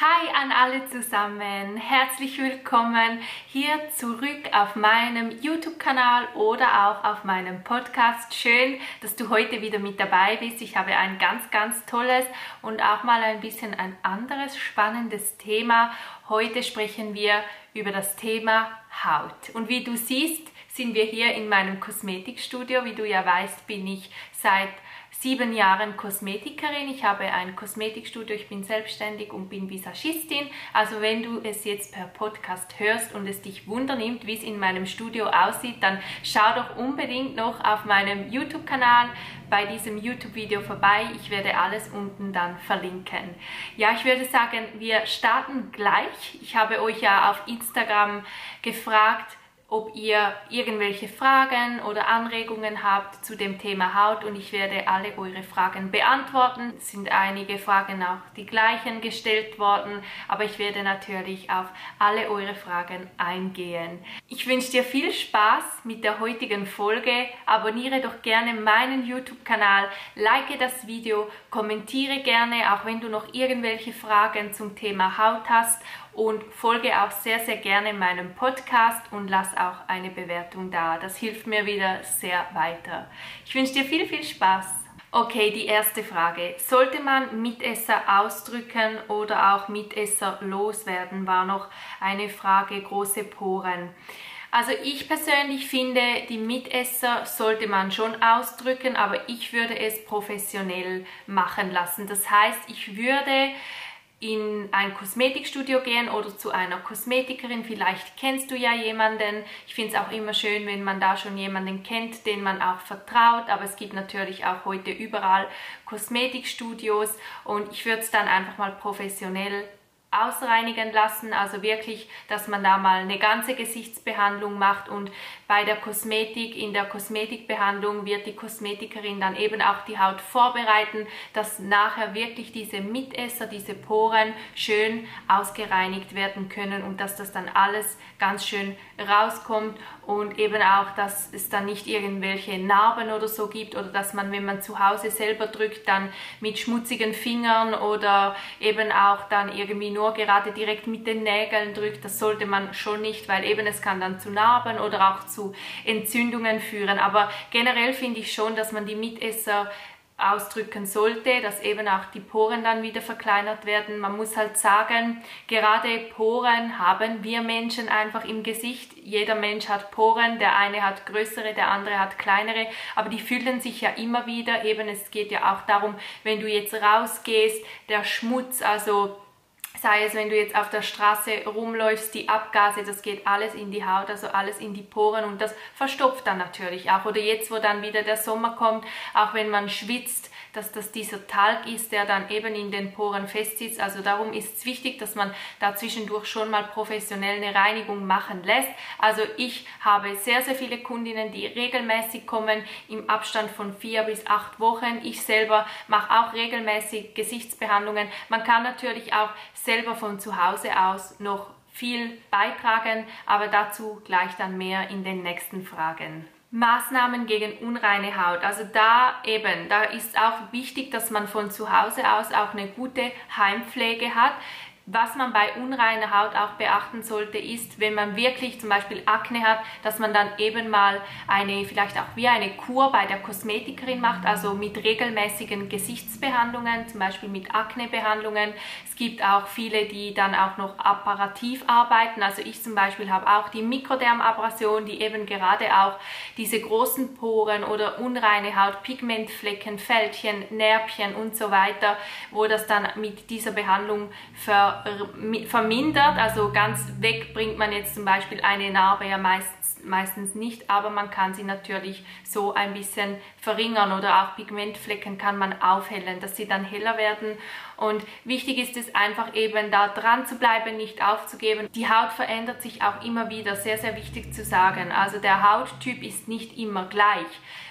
Hi an alle zusammen, herzlich willkommen hier zurück auf meinem YouTube-Kanal oder auch auf meinem Podcast. Schön, dass du heute wieder mit dabei bist. Ich habe ein ganz, ganz tolles und auch mal ein bisschen ein anderes spannendes Thema. Heute sprechen wir über das Thema Haut. Und wie du siehst, sind wir hier in meinem Kosmetikstudio. Wie du ja weißt, bin ich seit sieben Jahren Kosmetikerin. Ich habe ein Kosmetikstudio, ich bin selbstständig und bin Visagistin. Also wenn du es jetzt per Podcast hörst und es dich wundernimmt, wie es in meinem Studio aussieht, dann schau doch unbedingt noch auf meinem YouTube-Kanal bei diesem YouTube-Video vorbei. Ich werde alles unten dann verlinken. Ja, ich würde sagen, wir starten gleich. Ich habe euch ja auf Instagram gefragt, ob ihr irgendwelche Fragen oder Anregungen habt zu dem Thema Haut und ich werde alle eure Fragen beantworten. Es sind einige Fragen auch die gleichen gestellt worden, aber ich werde natürlich auf alle eure Fragen eingehen. Ich wünsche dir viel Spaß mit der heutigen Folge. Abonniere doch gerne meinen YouTube-Kanal, like das Video, kommentiere gerne, auch wenn du noch irgendwelche Fragen zum Thema Haut hast und folge auch sehr, sehr gerne meinem Podcast und lass auch eine Bewertung da. Das hilft mir wieder sehr weiter. Ich wünsche dir viel, viel Spaß. Okay, die erste Frage. Sollte man Mitesser ausdrücken oder auch Mitesser loswerden, war noch eine Frage, große Poren. Also ich persönlich finde, die Mitesser sollte man schon ausdrücken, aber ich würde es professionell machen lassen. Das heißt, ich würde in ein Kosmetikstudio gehen oder zu einer Kosmetikerin. Vielleicht kennst du ja jemanden. Ich finde es auch immer schön, wenn man da schon jemanden kennt, den man auch vertraut. Aber es gibt natürlich auch heute überall Kosmetikstudios und ich würde es dann einfach mal professionell ausreinigen lassen, also wirklich, dass man da mal eine ganze Gesichtsbehandlung macht. Und bei der Kosmetik, in der Kosmetikbehandlung wird die Kosmetikerin dann eben auch die Haut vorbereiten, dass nachher wirklich diese Mitesser, diese Poren schön ausgereinigt werden können und dass das dann alles ganz schön rauskommt und eben auch, dass es dann nicht irgendwelche Narben oder so gibt oder dass man, wenn man zu Hause selber drückt, dann mit schmutzigen Fingern oder eben auch dann irgendwie nur gerade direkt mit den Nägeln drückt, das sollte man schon nicht, weil eben es kann dann zu Narben oder auch zu Entzündungen führen. Aber generell finde ich schon, dass man die Mitesser ausdrücken sollte, dass eben auch die Poren dann wieder verkleinert werden. Man muss halt sagen, gerade Poren haben wir Menschen einfach im Gesicht. Jeder Mensch hat Poren, der eine hat größere, der andere hat kleinere, aber die füllen sich ja immer wieder. Eben es geht ja auch darum, wenn du jetzt rausgehst, der Schmutz, also sei es, wenn du jetzt auf der Straße rumläufst, die Abgase, das geht alles in die Haut, also alles in die Poren und das verstopft dann natürlich auch. Oder jetzt, wo dann wieder der Sommer kommt, auch wenn man schwitzt, dass das dieser Talg ist, der dann eben in den Poren festsitzt. Also darum ist es wichtig, dass man da zwischendurch schon mal professionell eine Reinigung machen lässt. Also ich habe sehr, sehr viele Kundinnen, die regelmäßig kommen im Abstand von vier bis acht Wochen. Ich selber mache auch regelmäßig Gesichtsbehandlungen. Man kann natürlich auch selber von zu Hause aus noch viel beitragen, aber dazu gleich dann mehr in den nächsten Fragen. Maßnahmen gegen unreine Haut. Also da eben, da ist auch wichtig, dass man von zu Hause aus auch eine gute Heimpflege hat. Was man bei unreiner Haut auch beachten sollte, ist, wenn man wirklich zum Beispiel Akne hat, dass man dann eben mal eine, vielleicht auch wie eine Kur bei der Kosmetikerin macht, also mit regelmäßigen Gesichtsbehandlungen, zum Beispiel mit Aknebehandlungen. Es gibt auch viele, die dann auch noch apparativ arbeiten. Also ich zum Beispiel habe auch die Mikrodermabrasion, die eben gerade auch diese großen Poren oder unreine Haut, Pigmentflecken, Fältchen, Närbchen und so weiter, wo das dann mit dieser Behandlung ver vermindert. Also ganz weg bringt man jetzt zum Beispiel eine Narbe ja meistens, meistens nicht, aber man kann sie natürlich so ein bisschen verringern oder auch Pigmentflecken kann man aufhellen, dass sie dann heller werden. Und wichtig ist es einfach eben da dran zu bleiben, nicht aufzugeben. Die Haut verändert sich auch immer wieder, sehr, sehr wichtig zu sagen. Also der Hauttyp ist nicht immer gleich,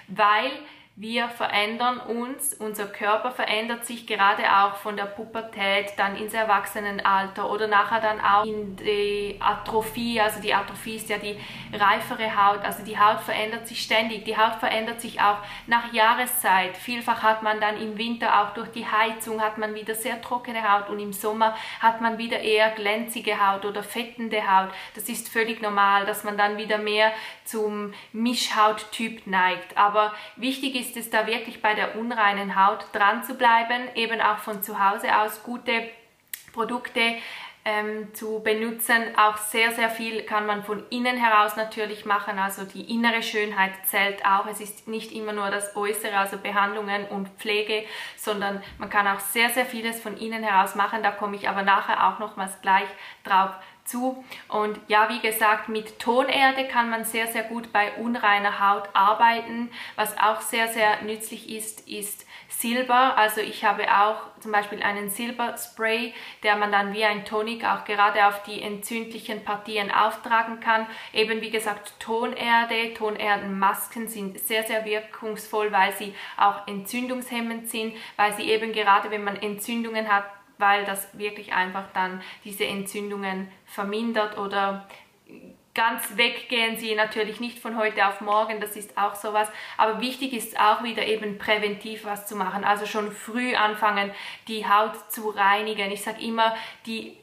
weil wir verändern uns, unser Körper verändert sich gerade auch von der Pubertät dann ins Erwachsenenalter oder nachher dann auch in die Atrophie. Also die Atrophie ist ja die reifere Haut, also die Haut verändert sich ständig. Die Haut verändert sich auch nach Jahreszeit. Vielfach hat man dann im Winter auch durch die Heizung hat man wieder sehr trockene Haut und im Sommer hat man wieder eher glänzige Haut oder fettende Haut. Das ist völlig normal, dass man dann wieder mehr zum Mischhauttyp neigt. Aber wichtig ist ist es da wirklich bei der unreinen Haut dran zu bleiben, eben auch von zu Hause aus gute Produkte ähm, zu benutzen. Auch sehr, sehr viel kann man von innen heraus natürlich machen. Also die innere Schönheit zählt auch. Es ist nicht immer nur das Äußere, also Behandlungen und Pflege, sondern man kann auch sehr, sehr vieles von innen heraus machen. Da komme ich aber nachher auch nochmals gleich drauf zu. Und ja, wie gesagt, mit Tonerde kann man sehr, sehr gut bei unreiner Haut arbeiten. Was auch sehr, sehr nützlich ist, ist Silber. Also ich habe auch zum Beispiel einen Silberspray, der man dann wie ein Tonic auch gerade auf die entzündlichen Partien auftragen kann. Eben wie gesagt Tonerde, Tonerdenmasken sind sehr, sehr wirkungsvoll, weil sie auch entzündungshemmend sind, weil sie eben gerade, wenn man Entzündungen hat, weil das wirklich einfach dann diese Entzündungen vermindert oder ganz weggehen sie natürlich nicht von heute auf morgen, das ist auch sowas. Aber wichtig ist auch wieder eben präventiv was zu machen, also schon früh anfangen, die Haut zu reinigen. Ich sage immer, die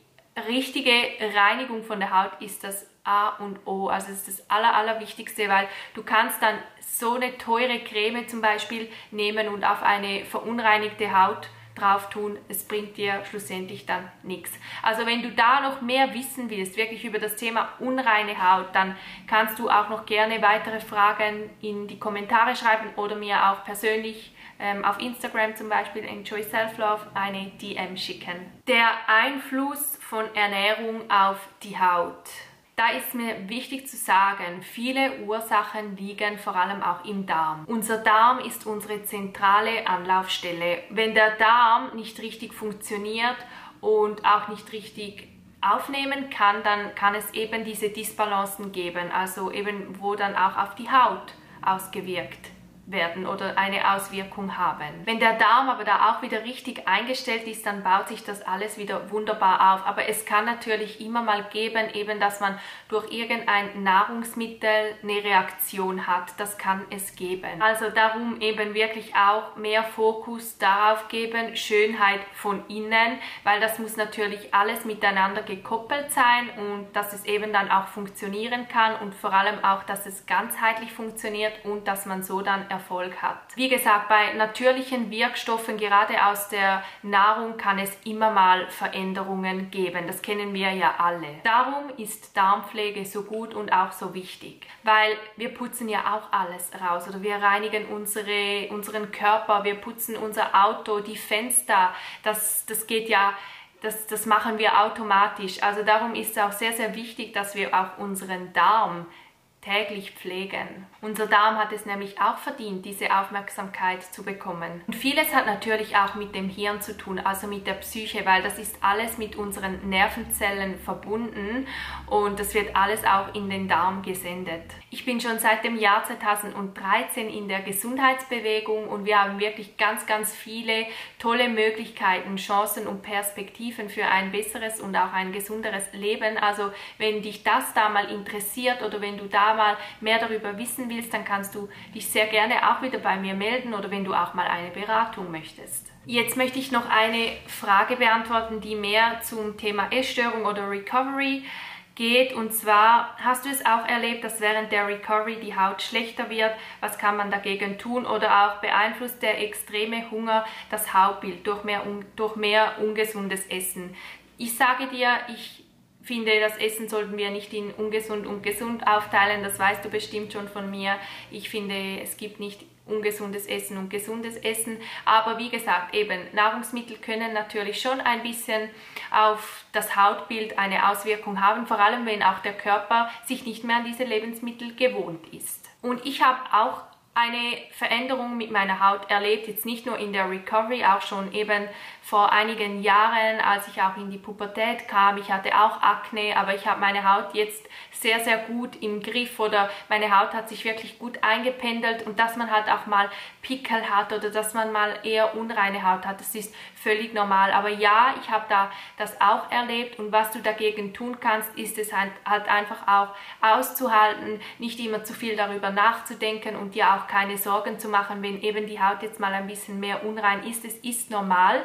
richtige Reinigung von der Haut ist das A und O. Also das ist das Aller, Allerwichtigste, weil du kannst dann so eine teure Creme zum Beispiel nehmen und auf eine verunreinigte Haut drauf tun, es bringt dir schlussendlich dann nichts. Also wenn du da noch mehr wissen willst, wirklich über das Thema unreine Haut, dann kannst du auch noch gerne weitere Fragen in die Kommentare schreiben oder mir auch persönlich ähm, auf Instagram zum Beispiel Enjoy Self Love eine DM schicken. Der Einfluss von Ernährung auf die Haut. Da ist mir wichtig zu sagen, viele Ursachen liegen vor allem auch im Darm. Unser Darm ist unsere zentrale Anlaufstelle. Wenn der Darm nicht richtig funktioniert und auch nicht richtig aufnehmen kann, dann kann es eben diese Disbalancen geben, also eben wo dann auch auf die Haut ausgewirkt werden oder eine Auswirkung haben. Wenn der Darm aber da auch wieder richtig eingestellt ist, dann baut sich das alles wieder wunderbar auf. Aber es kann natürlich immer mal geben, eben, dass man durch irgendein Nahrungsmittel eine Reaktion hat. Das kann es geben. Also darum eben wirklich auch mehr Fokus darauf geben, Schönheit von innen, weil das muss natürlich alles miteinander gekoppelt sein und dass es eben dann auch funktionieren kann und vor allem auch, dass es ganzheitlich funktioniert und dass man so dann Erfolg hat. Wie gesagt, bei natürlichen Wirkstoffen, gerade aus der Nahrung, kann es immer mal Veränderungen geben. Das kennen wir ja alle. Darum ist Darmpflege so gut und auch so wichtig, weil wir putzen ja auch alles raus oder wir reinigen unsere, unseren Körper, wir putzen unser Auto, die Fenster. Das, das geht ja das, das machen wir automatisch. Also darum ist es auch sehr, sehr wichtig, dass wir auch unseren Darm täglich pflegen. Unser Darm hat es nämlich auch verdient, diese Aufmerksamkeit zu bekommen. Und vieles hat natürlich auch mit dem Hirn zu tun, also mit der Psyche, weil das ist alles mit unseren Nervenzellen verbunden und das wird alles auch in den Darm gesendet. Ich bin schon seit dem Jahr 2013 in der Gesundheitsbewegung und wir haben wirklich ganz, ganz viele tolle Möglichkeiten, Chancen und Perspektiven für ein besseres und auch ein gesunderes Leben. Also wenn dich das da mal interessiert oder wenn du da mal mehr darüber wissen willst, dann kannst du dich sehr gerne auch wieder bei mir melden oder wenn du auch mal eine Beratung möchtest. Jetzt möchte ich noch eine Frage beantworten, die mehr zum Thema Essstörung oder Recovery geht. Und zwar hast du es auch erlebt, dass während der Recovery die Haut schlechter wird. Was kann man dagegen tun? Oder auch beeinflusst der extreme Hunger das Hautbild durch mehr, durch mehr ungesundes Essen? Ich sage dir, ich finde, das Essen sollten wir nicht in ungesund und gesund aufteilen. Das weißt du bestimmt schon von mir. Ich finde, es gibt nicht ungesundes Essen und gesundes Essen. Aber wie gesagt, eben Nahrungsmittel können natürlich schon ein bisschen auf das Hautbild eine Auswirkung haben, vor allem wenn auch der Körper sich nicht mehr an diese Lebensmittel gewohnt ist. Und ich habe auch eine Veränderung mit meiner Haut erlebt, jetzt nicht nur in der Recovery, auch schon eben vor einigen Jahren, als ich auch in die Pubertät kam. Ich hatte auch Akne, aber ich habe meine Haut jetzt sehr, sehr gut im Griff oder meine Haut hat sich wirklich gut eingependelt und dass man halt auch mal Pickel hat oder dass man mal eher unreine Haut hat, das ist völlig normal. Aber ja, ich habe da das auch erlebt und was du dagegen tun kannst, ist es halt, halt einfach auch auszuhalten, nicht immer zu viel darüber nachzudenken und dir auch keine Sorgen zu machen, wenn eben die Haut jetzt mal ein bisschen mehr unrein ist. Es ist normal.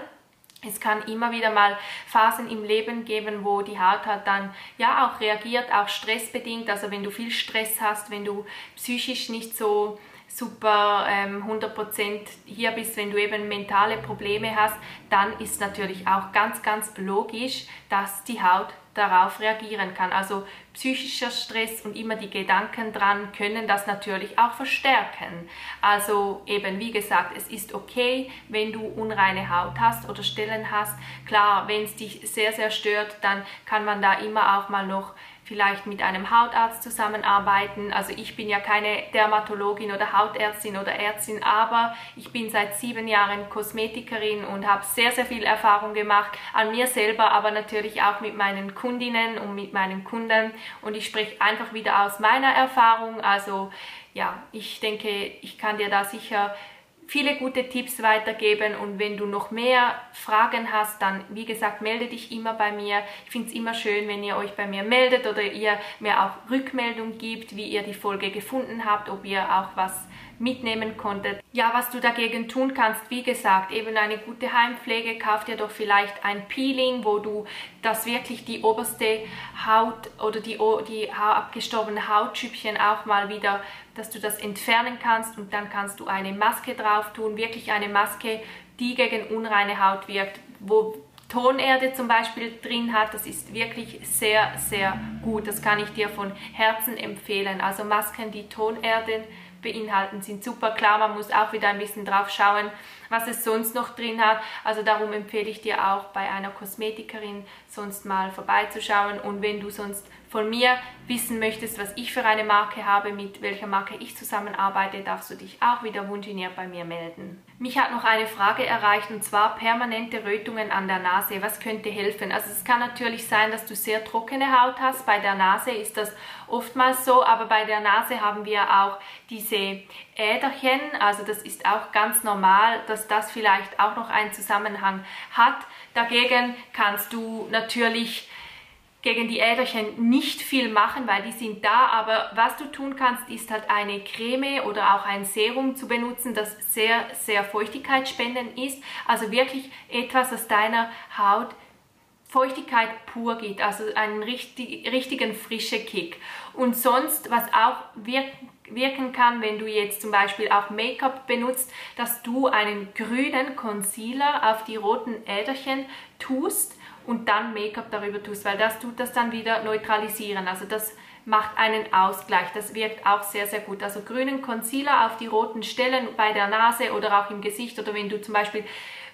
Es kann immer wieder mal Phasen im Leben geben, wo die Haut halt dann ja auch reagiert, auch stressbedingt. Also wenn du viel Stress hast, wenn du psychisch nicht so super ähm, 100% hier bist, wenn du eben mentale Probleme hast, dann ist natürlich auch ganz, ganz logisch, dass die Haut darauf reagieren kann. Also psychischer Stress und immer die Gedanken dran können das natürlich auch verstärken. Also eben wie gesagt, es ist okay, wenn du unreine Haut hast oder Stellen hast. Klar, wenn es dich sehr, sehr stört, dann kann man da immer auch mal noch vielleicht mit einem Hautarzt zusammenarbeiten. Also ich bin ja keine Dermatologin oder Hautärztin oder Ärztin, aber ich bin seit sieben Jahren Kosmetikerin und habe sehr, sehr viel Erfahrung gemacht an mir selber, aber natürlich auch mit meinen Kundinnen und mit meinen Kunden. Und ich spreche einfach wieder aus meiner Erfahrung. Also ja, ich denke, ich kann dir da sicher viele gute Tipps weitergeben und wenn du noch mehr Fragen hast, dann wie gesagt, melde dich immer bei mir. Ich finde es immer schön, wenn ihr euch bei mir meldet oder ihr mir auch Rückmeldung gibt, wie ihr die Folge gefunden habt, ob ihr auch was mitnehmen konntet. Ja, was du dagegen tun kannst, wie gesagt, eben eine gute Heimpflege, kauf dir doch vielleicht ein Peeling, wo du das wirklich die oberste Haut oder die, die abgestorbenen Hautschüppchen auch mal wieder, dass du das entfernen kannst und dann kannst du eine Maske drauf tun, wirklich eine Maske, die gegen unreine Haut wirkt, wo Tonerde zum Beispiel drin hat, das ist wirklich sehr, sehr gut. Das kann ich dir von Herzen empfehlen. Also Masken, die Tonerde beinhalten, sind super. Klar, man muss auch wieder ein bisschen drauf schauen, was es sonst noch drin hat. Also darum empfehle ich dir auch bei einer Kosmetikerin sonst mal vorbeizuschauen. Und wenn du sonst von mir wissen möchtest, was ich für eine Marke habe, mit welcher Marke ich zusammenarbeite, darfst du dich auch wieder wunschiniert bei mir melden. Mich hat noch eine Frage erreicht und zwar permanente Rötungen an der Nase. Was könnte helfen? Also es kann natürlich sein, dass du sehr trockene Haut hast. Bei der Nase ist das oftmals so, aber bei der Nase haben wir auch diese Äderchen. Also das ist auch ganz normal, dass das vielleicht auch noch einen Zusammenhang hat. Dagegen kannst du natürlich gegen die Äderchen nicht viel machen, weil die sind da, aber was du tun kannst, ist halt eine Creme oder auch ein Serum zu benutzen, das sehr, sehr feuchtigkeitsspendend ist. Also wirklich etwas, das deiner Haut Feuchtigkeit pur gibt, also einen richtig, richtigen frischen Kick. Und sonst, was auch wirken wirken kann, wenn du jetzt zum Beispiel auch Make-up benutzt, dass du einen grünen Concealer auf die roten Äderchen tust und dann Make-up darüber tust, weil das tut das dann wieder neutralisieren. Also das macht einen Ausgleich. Das wirkt auch sehr, sehr gut. Also grünen Concealer auf die roten Stellen bei der Nase oder auch im Gesicht oder wenn du zum Beispiel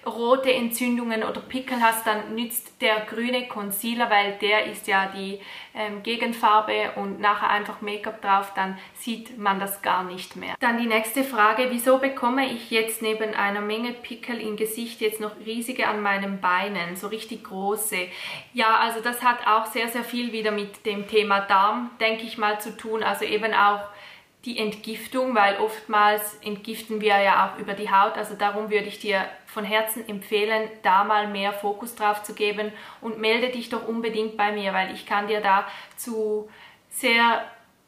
rote Entzündungen oder Pickel hast, dann nützt der grüne Concealer, weil der ist ja die ähm, Gegenfarbe und nachher einfach Make-up drauf, dann sieht man das gar nicht mehr. Dann die nächste Frage, wieso bekomme ich jetzt neben einer Menge Pickel im Gesicht jetzt noch riesige an meinen Beinen, so richtig große? Ja, also das hat auch sehr, sehr viel wieder mit dem Thema Darm, denke ich mal, zu tun, also eben auch die Entgiftung, weil oftmals entgiften wir ja auch über die Haut. Also darum würde ich dir von Herzen empfehlen, da mal mehr Fokus drauf zu geben und melde dich doch unbedingt bei mir, weil ich kann dir da zu sehr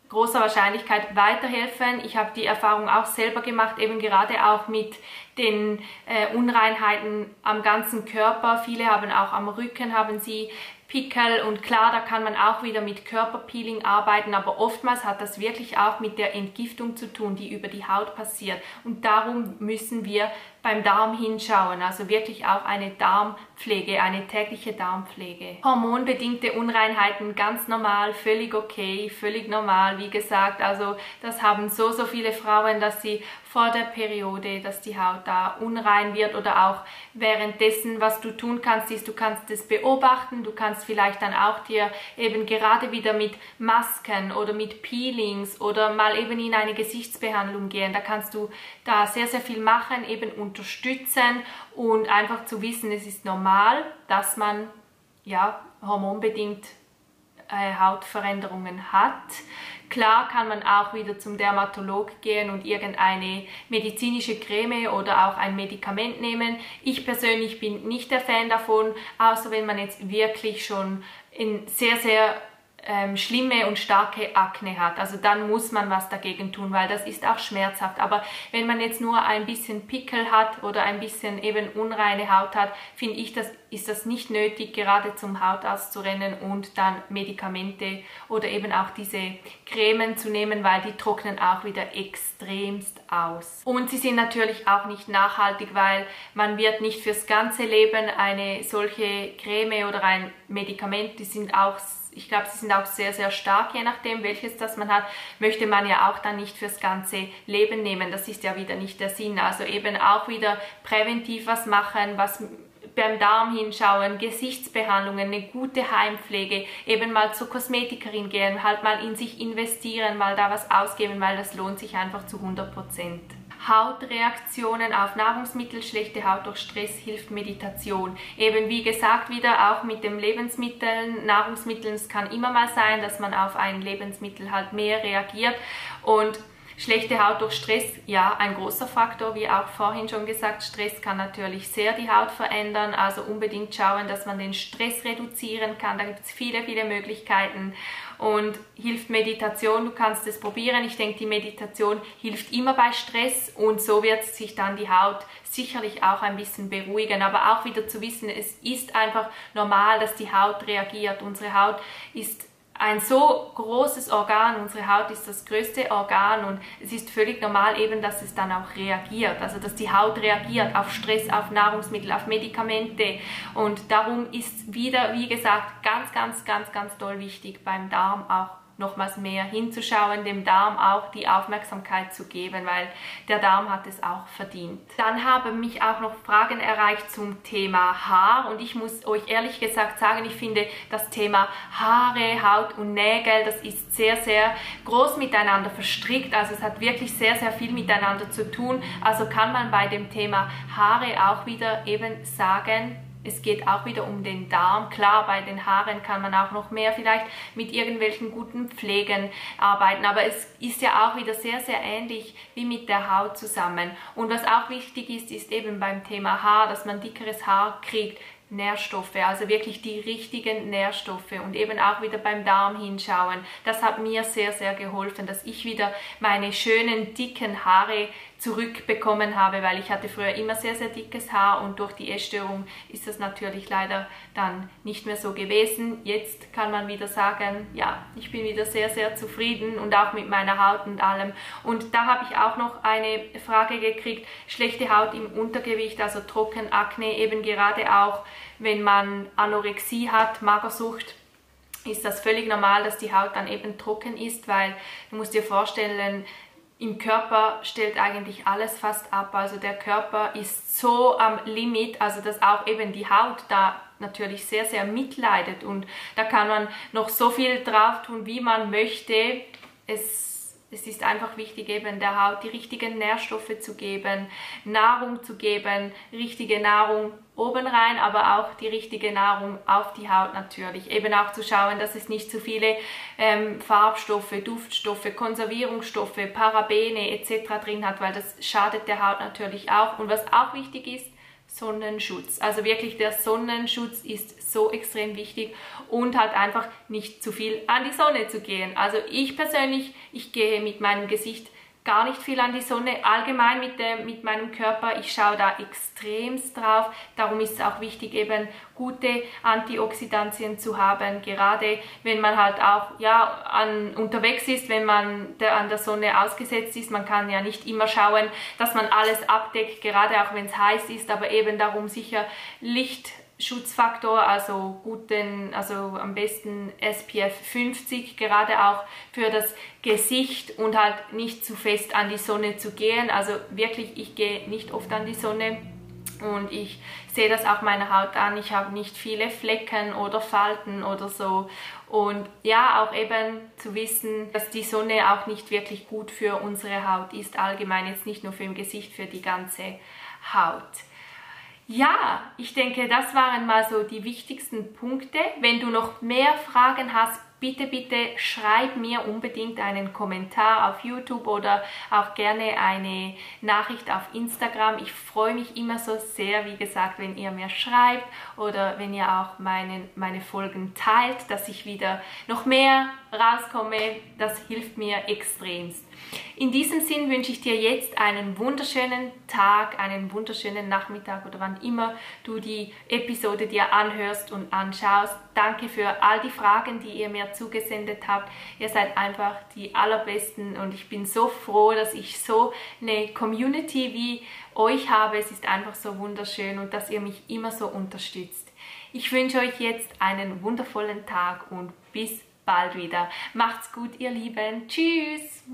großer Wahrscheinlichkeit weiterhelfen. Ich habe die Erfahrung auch selber gemacht, eben gerade auch mit den äh, Unreinheiten am ganzen Körper. Viele haben auch am Rücken, haben sie Pickel und klar, da kann man auch wieder mit Körperpeeling arbeiten, aber oftmals hat das wirklich auch mit der Entgiftung zu tun, die über die Haut passiert. Und darum müssen wir beim Darm hinschauen, also wirklich auch eine Darmpflege, eine tägliche Darmpflege. Hormonbedingte Unreinheiten ganz normal, völlig okay, völlig normal, wie gesagt, also das haben so, so viele Frauen, dass sie vor der Periode, dass die Haut da unrein wird oder auch währenddessen, was du tun kannst, ist, du kannst es beobachten, du kannst vielleicht dann auch dir eben gerade wieder mit Masken oder mit Peelings oder mal eben in eine Gesichtsbehandlung gehen. Da kannst du da sehr, sehr viel machen, eben unterstützen und einfach zu wissen, es ist normal, dass man ja hormonbedingt äh, Hautveränderungen hat. Klar kann man auch wieder zum Dermatolog gehen und irgendeine medizinische Creme oder auch ein Medikament nehmen. Ich persönlich bin nicht der Fan davon, außer wenn man jetzt wirklich schon in sehr, sehr ähm, schlimme und starke Akne hat. Also dann muss man was dagegen tun, weil das ist auch schmerzhaft. Aber wenn man jetzt nur ein bisschen Pickel hat oder ein bisschen eben unreine Haut hat, finde ich, das ist das nicht nötig, gerade zum Hautarzt zu rennen und dann Medikamente oder eben auch diese Cremen zu nehmen, weil die trocknen auch wieder extremst aus. Und sie sind natürlich auch nicht nachhaltig, weil man wird nicht fürs ganze Leben eine solche Creme oder ein Medikament, die sind auch ich glaube, sie sind auch sehr, sehr stark, je nachdem, welches das man hat, möchte man ja auch dann nicht fürs ganze Leben nehmen. Das ist ja wieder nicht der Sinn. Also eben auch wieder präventiv was machen, was beim Darm hinschauen, Gesichtsbehandlungen, eine gute Heimpflege, eben mal zur Kosmetikerin gehen, halt mal in sich investieren, mal da was ausgeben, weil das lohnt sich einfach zu 100 Prozent. Hautreaktionen auf Nahrungsmittel, schlechte Haut durch Stress hilft Meditation. Eben wie gesagt wieder auch mit den Lebensmitteln, Nahrungsmitteln, es kann immer mal sein, dass man auf ein Lebensmittel halt mehr reagiert und Schlechte Haut durch Stress, ja, ein großer Faktor, wie auch vorhin schon gesagt, Stress kann natürlich sehr die Haut verändern, also unbedingt schauen, dass man den Stress reduzieren kann, da gibt es viele, viele Möglichkeiten. Und hilft Meditation, du kannst es probieren, ich denke, die Meditation hilft immer bei Stress. Und so wird sich dann die Haut sicherlich auch ein bisschen beruhigen, aber auch wieder zu wissen, es ist einfach normal, dass die Haut reagiert, unsere Haut ist ein so großes Organ, unsere Haut ist das größte Organ und es ist völlig normal eben, dass es dann auch reagiert, also dass die Haut reagiert auf Stress, auf Nahrungsmittel, auf Medikamente. Und darum ist wieder, wie gesagt, ganz, ganz, ganz, ganz toll wichtig beim Darm auch nochmals mehr hinzuschauen, dem Darm auch die Aufmerksamkeit zu geben, weil der Darm hat es auch verdient. Dann haben mich auch noch Fragen erreicht zum Thema Haar und ich muss euch ehrlich gesagt sagen, ich finde das Thema Haare, Haut und Nägel, das ist sehr, sehr groß miteinander verstrickt, also es hat wirklich sehr, sehr viel miteinander zu tun, also kann man bei dem Thema Haare auch wieder eben sagen, es geht auch wieder um den Darm. Klar, bei den Haaren kann man auch noch mehr vielleicht mit irgendwelchen guten Pflegen arbeiten, aber es ist ja auch wieder sehr, sehr ähnlich wie mit der Haut zusammen. Und was auch wichtig ist, ist eben beim Thema Haar, dass man dickeres Haar kriegt, Nährstoffe, also wirklich die richtigen Nährstoffe und eben auch wieder beim Darm hinschauen. Das hat mir sehr, sehr geholfen, dass ich wieder meine schönen, dicken Haare zurückbekommen habe, weil ich hatte früher immer sehr, sehr dickes Haar und durch die Essstörung ist das natürlich leider dann nicht mehr so gewesen. Jetzt kann man wieder sagen, ja, ich bin wieder sehr, sehr zufrieden und auch mit meiner Haut und allem. Und da habe ich auch noch eine Frage gekriegt, schlechte Haut im Untergewicht, also Trockenakne, eben gerade auch, wenn man Anorexie hat, Magersucht, ist das völlig normal, dass die Haut dann eben trocken ist, weil du musst dir vorstellen, im Körper stellt eigentlich alles fast ab. Also der Körper ist so am Limit, also dass auch eben die Haut da natürlich sehr, sehr mitleidet und da kann man noch so viel drauf tun, wie man möchte. Es es ist einfach wichtig, eben der Haut die richtigen Nährstoffe zu geben, Nahrung zu geben, richtige Nahrung oben rein, aber auch die richtige Nahrung auf die Haut natürlich. Eben auch zu schauen, dass es nicht zu viele ähm, Farbstoffe, Duftstoffe, Konservierungsstoffe, Parabene etc. drin hat, weil das schadet der Haut natürlich auch. Und was auch wichtig ist, Sonnenschutz. Also wirklich der Sonnenschutz ist so extrem wichtig und halt einfach nicht zu viel an die Sonne zu gehen. Also ich persönlich, ich gehe mit meinem Gesicht gar nicht viel an die Sonne, allgemein mit, dem, mit meinem Körper. Ich schaue da extremst drauf. Darum ist es auch wichtig, eben gute Antioxidantien zu haben, gerade wenn man halt auch ja, an, unterwegs ist, wenn man der, an der Sonne ausgesetzt ist. Man kann ja nicht immer schauen, dass man alles abdeckt, gerade auch wenn es heiß ist, aber eben darum sicher Licht Schutzfaktor, also guten, also am besten SPF 50, gerade auch für das Gesicht und halt nicht zu fest an die Sonne zu gehen. Also wirklich, ich gehe nicht oft an die Sonne und ich sehe das auch meiner Haut an. Ich habe nicht viele Flecken oder Falten oder so. Und ja, auch eben zu wissen, dass die Sonne auch nicht wirklich gut für unsere Haut ist, allgemein jetzt nicht nur für im Gesicht, für die ganze Haut. Ja, ich denke, das waren mal so die wichtigsten Punkte. Wenn du noch mehr Fragen hast, bitte, bitte schreib mir unbedingt einen Kommentar auf YouTube oder auch gerne eine Nachricht auf Instagram. Ich freue mich immer so sehr, wie gesagt, wenn ihr mir schreibt oder wenn ihr auch meine, meine Folgen teilt, dass ich wieder noch mehr rauskomme. Das hilft mir extremst. In diesem Sinn wünsche ich dir jetzt einen wunderschönen Tag, einen wunderschönen Nachmittag oder wann immer du die Episode dir anhörst und anschaust. Danke für all die Fragen, die ihr mir zugesendet habt. Ihr seid einfach die allerbesten und ich bin so froh, dass ich so eine Community wie euch habe. Es ist einfach so wunderschön und dass ihr mich immer so unterstützt. Ich wünsche euch jetzt einen wundervollen Tag und bis bald wieder. Macht's gut, ihr Lieben. Tschüss.